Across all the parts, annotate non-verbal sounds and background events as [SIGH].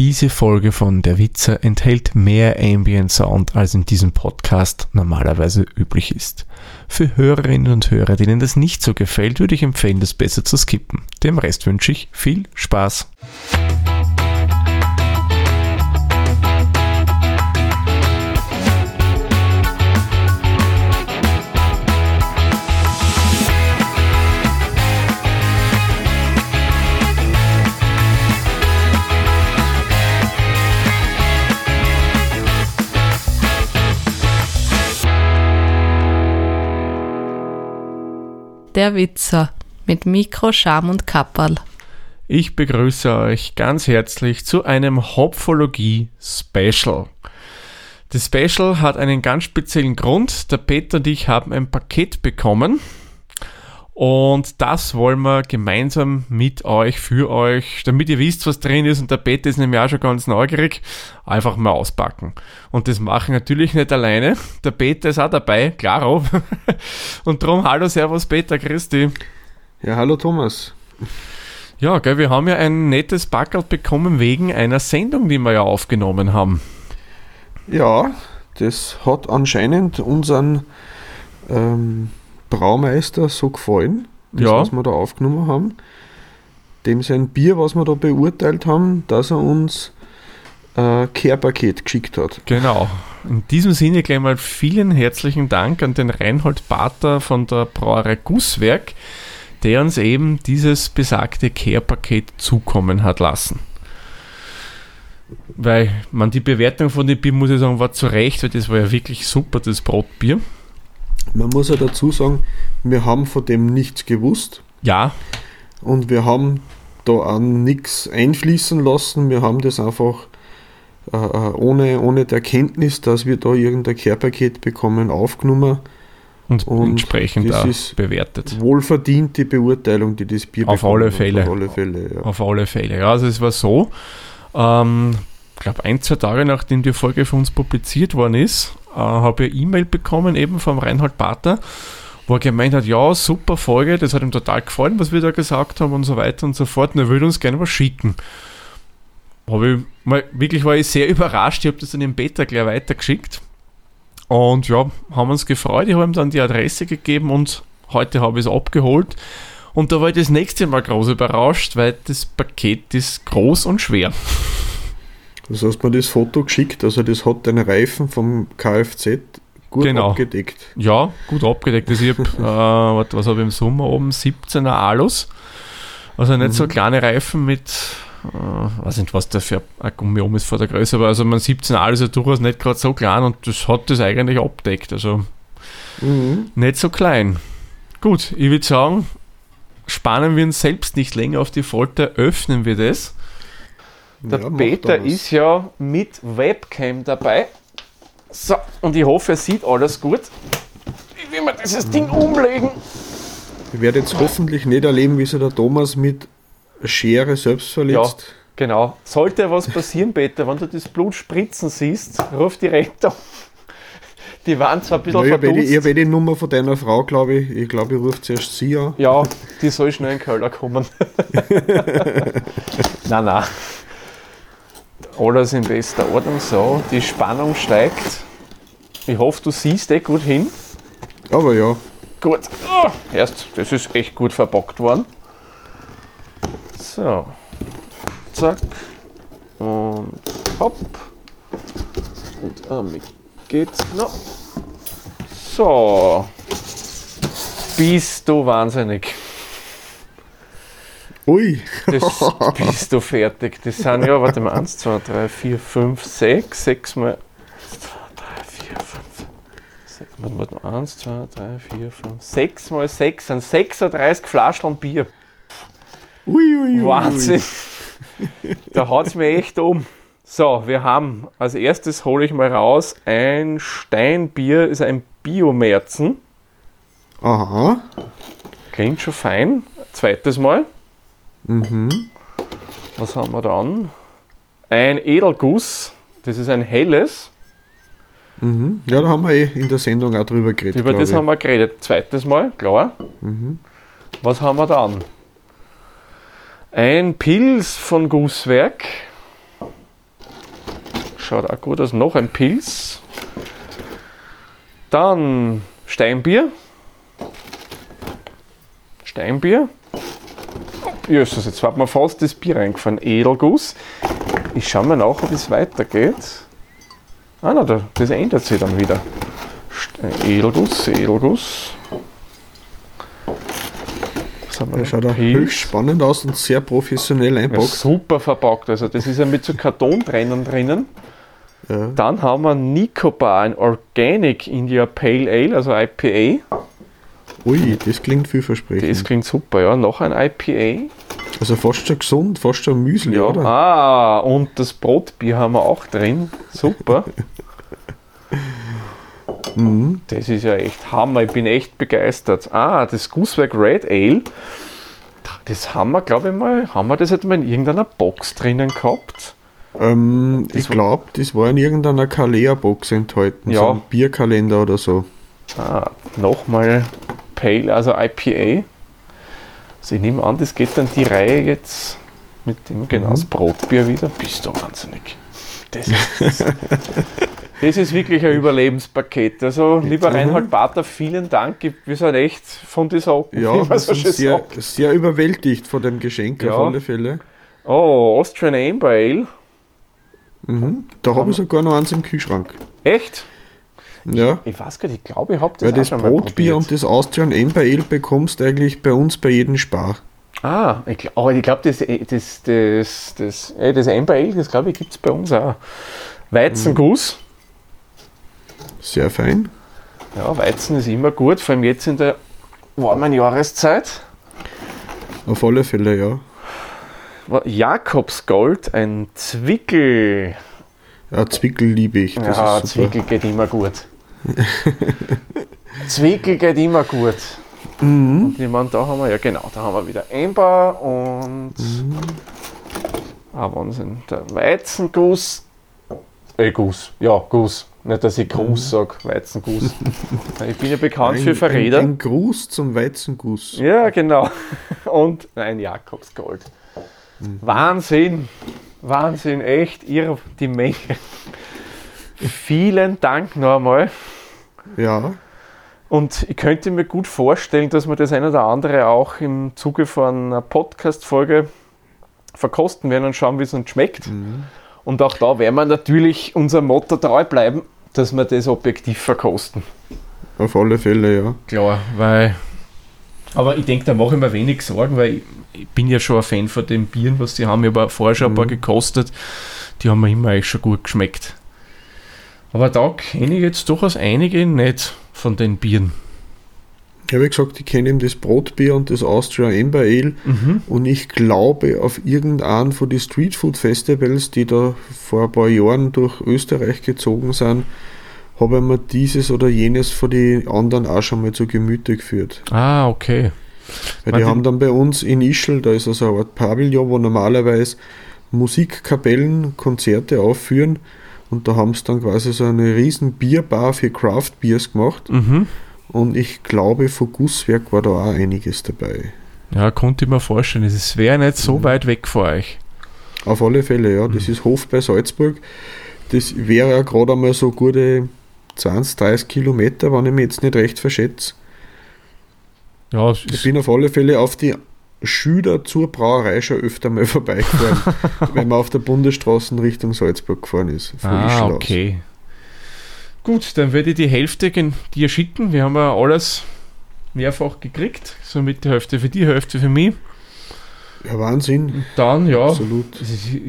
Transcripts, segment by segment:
Diese Folge von Der Witzer enthält mehr Ambient Sound, als in diesem Podcast normalerweise üblich ist. Für Hörerinnen und Hörer, denen das nicht so gefällt, würde ich empfehlen, das besser zu skippen. Dem Rest wünsche ich viel Spaß. Der Witzer mit Mikro, Scham und Kapperl. Ich begrüße euch ganz herzlich zu einem Hopfologie-Special. Das Special hat einen ganz speziellen Grund. Der Peter und ich haben ein Paket bekommen und das wollen wir gemeinsam mit euch, für euch, damit ihr wisst, was drin ist. Und der Peter ist nämlich auch schon ganz neugierig, einfach mal auspacken. Und das machen natürlich nicht alleine. Der Peter ist auch dabei, klaro. [LAUGHS] Und darum, hallo, servus Peter, Christi. Ja, hallo Thomas. Ja, gell, wir haben ja ein nettes Packerl bekommen wegen einer Sendung, die wir ja aufgenommen haben. Ja, das hat anscheinend unseren ähm, Braumeister so gefallen, das, Ja. was wir da aufgenommen haben. Dem sein Bier, was wir da beurteilt haben, dass er uns äh, Care-Paket geschickt hat. Genau. In diesem Sinne gleich mal vielen herzlichen Dank an den Reinhold Pater von der Brauerei Gusswerk, der uns eben dieses besagte Care-Paket zukommen hat lassen. Weil man die Bewertung von dem Bier, muss ich sagen, war zu Recht, weil das war ja wirklich super, das Brotbier. Man muss ja dazu sagen, wir haben von dem nichts gewusst Ja, und wir haben da auch nichts einfließen lassen. Wir haben das einfach äh, äh, ohne, ohne der Kenntnis, dass wir da irgendein Care-Paket bekommen, aufgenommen. und, Und entsprechend auch bewertet. Wohlverdiente Beurteilung, die das Bier Auf alle hat. Fälle. Auf alle Fälle, ja. Auf alle Fälle. Ja, also es war so, ähm, ich glaube ein, zwei Tage nachdem die Folge von uns publiziert worden ist, äh, habe ich E-Mail bekommen, eben vom Reinhold Pater, wo er gemeint hat, ja, super Folge, das hat ihm total gefallen, was wir da gesagt haben und so weiter und so fort, und er würde uns gerne was schicken. Habe ich mal, wirklich war ich sehr [LAUGHS] überrascht, ich habe das dann im Beta gleich weitergeschickt. Und ja, haben uns gefreut, ich habe ihm dann die Adresse gegeben und heute habe ich es abgeholt. Und da war ich das nächste Mal groß überrascht, weil das Paket ist groß und schwer. [LAUGHS] Das hast mir das Foto geschickt, also das hat den Reifen vom Kfz gut Genau. abgedeckt. Ja, gut abgedeckt. Also ich habe, [LAUGHS] äh, was habe ich im Sommer oben? 17er Alus. Also nicht so kleine Reifen mit, äh, weiß nicht, was da für ein Gummi oben ist vor der Größe, aber also man 17 Alus ist ja durchaus nicht gerade so klein und das hat das eigentlich abdeckt. Also Mhm. nicht so klein. Gut, ich würde sagen, spannen wir uns selbst nicht länger auf die Folter, öffnen wir das. Der Ja, Peter ist ja mit Webcam dabei. So, und ich hoffe, er sieht alles gut. Ich will mir dieses Ding umlegen. Ich werde jetzt hoffentlich nicht erleben, wie sich der Thomas mit Schere selbst verletzt. Genau. Sollte was passieren, Peter, wenn du das Blut spritzen siehst, ruf die Rettung. Die waren zwar ein bisschen Ja, ich habe die, ich verdunst. hab eh die Nummer von deiner Frau, glaube ich. Ich glaube, ich rufe zuerst sie an. Ja, die soll schnell in Köln kommen. [LAUGHS] nein, nein. Alles in bester Ordnung. So, die Spannung steigt. Ich hoffe, du siehst eh gut hin. Aber ja, Gut. Oh, erst, das ist echt gut verpackt worden. So. Zack. Und hopp. Und damit geht's noch. So. Bist du wahnsinnig. Ui, Das [LAUGHS] bist du fertig. Das sind ja, warte mal, 1, 2, 3, 4, 5, 6, 6 mal. 1, 2, 3, 4, 5, 6, warte, mal, 1, 2, 3, 4, 5, 6 mal 6 sind 36 Flaschen Bier. ui, ui, ui. Wahnsinn. Da haut es mir echt um. So, wir haben als erstes hole ich mal raus ein Steinbier, ist ein Biomerzen. Aha. Klingt schon fein. Zweites Mal. Mhm. Was haben wir dann? Ein Edelguss. Das ist ein helles. Mhm. Ja, da haben wir eh in der Sendung auch drüber geredet. Über das ich. haben wir geredet. Zweites Mal, klar. Mhm. Was haben wir dann? Ein Pils von Gusswerk. schaut auch gut aus. Noch ein Pilz. Dann Steinbier. Steinbier. Jesus, jetzt hat mir fast das Bier reingefahren. Edelguss. Ich schaue mal nach, ob es weitergeht. Ah, na, da- das ändert sich dann wieder. St- Edelguss, Edelguss. Noch? schaut auch höchst spannend aus und sehr professionell Ja, einpackt. super verpackt. Also das ist ja mit so Kartonbrennern drinnen. Ja. Dann haben wir Nicobar, ein Organic India Pale Ale, also IPA. Ui, das klingt Das vielversprechend. klingt super, ja. Noch ein IPA. Also fast schon gesund, fast schon Müsli, Ja. oder? Ah, und das Brotbier haben wir auch drin. Super. [LAUGHS] Mhm. Das ist ja echt Hammer. Ich bin echt begeistert. Ah, das Gooseberg Red Ale. Das haben wir, glaube ich mal, haben wir das mal in irgendeiner Box drinnen gehabt? Ähm, ich glaube, das war in irgendeiner Kalea-Box enthalten. Ja. So ein Bierkalender oder so. Ah, nochmal Pale, also IPA. Also ich nehme an, das geht dann die Reihe jetzt mit dem genau das Brotbier wieder. Bist du wahnsinnig. Das ist, das ist wirklich ein Überlebenspaket. Also, lieber Mhm. Reinhard Bater, vielen Dank. Wir sind echt von dieser Ja, wir sind sehr, sagt. sehr überwältigt von dem Geschenk Ja. auf alle Fälle. Oh, Austrian Amber Ale. Mhm. Da habe ich sogar noch eins im Kühlschrank. Echt? Ja, Ich weiß gar nicht, ich glaube, ich habe das weil das schon mal Brotbier und das Austrian Amber Ale bekommst du eigentlich bei uns bei jedem Spar. Ah, ich, glaub- aber ich glaube, das, das, das, das, äh, das Amber Ale, das glaube ich, gibt es bei uns auch. Weizenguss. Sehr fein. Ja, Weizen ist immer gut, vor allem jetzt in der warmen Jahreszeit. Auf alle Fälle, ja. Jakobsgold, ein Zwickel. Ja, Zwickel liebe ich. Das ja. Zwickel geht immer gut. [LAUGHS] Zwickel geht immer gut. Mhm. Und ich meine, da haben wir, ja genau, da haben wir wieder Amber und. Ah, Wahnsinn. Der Weizenguss. Äh, Guss. Ja, Guss. Nicht, dass ich Gruß sage, Weizenguss. [LAUGHS] ich bin ja bekannt für Ein, ein, Verräter. ein Gruß zum Weizenguss. Ja, genau. [LAUGHS] Und ein Jakobsgold. Wahnsinn. Wahnsinn, echt irre die Menge. Vielen Dank noch einmal. Ja, Und ich könnte mir gut vorstellen, dass wir das eine oder andere auch im Zuge von einer Podcast-Folge verkosten werden und schauen, wie es uns schmeckt. Und auch da werden wir natürlich unserem Motto treu bleiben, dass wir das objektiv verkosten. auf alle Fälle, ja. Klar, weil. Aber ich denke, da mache ich mir wenig Sorgen, weil ich, ich bin ja schon ein Fan von den Bieren, was die haben. Ich habe vorher schon ein paar gekostet. Die haben mir immer eigentlich schon gut geschmeckt. Aber da kenne ich jetzt durchaus einige nicht von den Bieren. Ich habe gesagt, ich kenne eben das Brotbier und das Austria Amber Ale und ich glaube auf irgendeinen von den Streetfood Festivals, die da vor ein paar Jahren durch Österreich gezogen sind, habe ich mir dieses oder jenes von den anderen auch schon mal zu Gemüte geführt. Ah, okay. Weil die haben dann bei uns in Ischl, da ist also eine Art Pavillon, wo normalerweise Musikkapellen Konzerte aufführen und da haben sie dann quasi so eine riesen Bierbar für Craft Beers gemacht Mhm. und ich glaube von Gusswerk war da auch einiges dabei. Ja, konnte ich mir vorstellen. Es wäre nicht so weit weg von euch. Auf alle Fälle, ja. Das ist Hof bei Salzburg. Das wäre ja gerade einmal so gute 20, 30 Kilometer, wenn ich mich jetzt nicht recht verschätze. Ja, es Ich bin auf alle Fälle auf die Schüler zur Brauerei schon öfter mal [LAUGHS] vorbeigefahren, wenn man auf der Bundesstraße Richtung Salzburg gefahren ist. Ah, okay. Gut, dann werde ich die Hälfte dir schicken. Wir haben ja alles mehrfach gekriegt. Somit die Hälfte für die Hälfte für mich. Ja, Wahnsinn. Und dann, ja, Absolut. ich,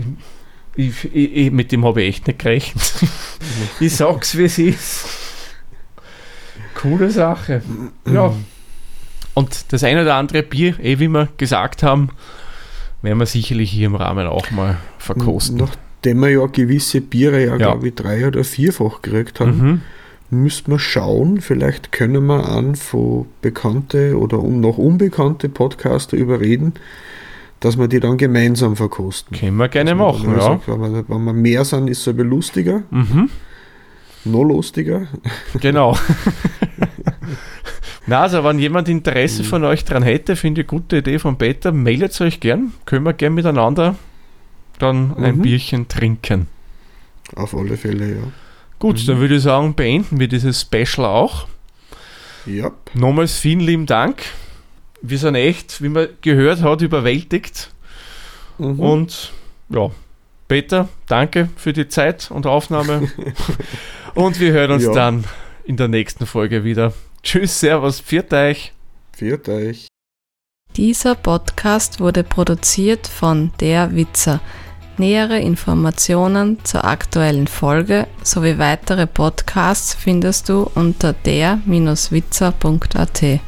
ich, ich, mit dem habe ich echt nicht gerechnet. [LAUGHS] ich sag's, wie es ist. Coole Sache. Ja. Und das eine oder andere Bier, eh wie wir gesagt haben, werden wir sicherlich hier im Rahmen auch mal verkosten. Nachdem wir ja gewisse Biere ja, Ja. glaube ich, drei- oder vierfach gekriegt haben, Mhm. müssten wir schauen, vielleicht können wir an von bekannte oder noch unbekannte Podcaster überreden, dass wir die dann gemeinsam verkosten. Können wir gerne machen, ja. sagt, wenn, wir, wenn wir mehr sind, ist es aber lustiger, Mhm. noch lustiger. Genau. [LAUGHS] Na, also wenn jemand Interesse von euch dran hätte, finde ich eine gute Idee von Peter, meldet euch gern. Können wir gern miteinander dann ein Mhm. Bierchen trinken. Auf alle Fälle, ja. Gut, dann würde ich sagen, beenden wir dieses Special auch. Ja, Nochmals vielen lieben Dank. Wir sind echt, wie man gehört hat, überwältigt. mhm. Und ja, Peter, danke für die Zeit und Aufnahme. [LAUGHS] und wir hören uns Ja. dann in der nächsten Folge wieder. Tschüss, Servus, pfiat euch. Viert euch. Dieser Podcast wurde produziert von Der Witzer. Nähere Informationen zur aktuellen Folge sowie weitere Podcasts findest du unter der-witzer.at.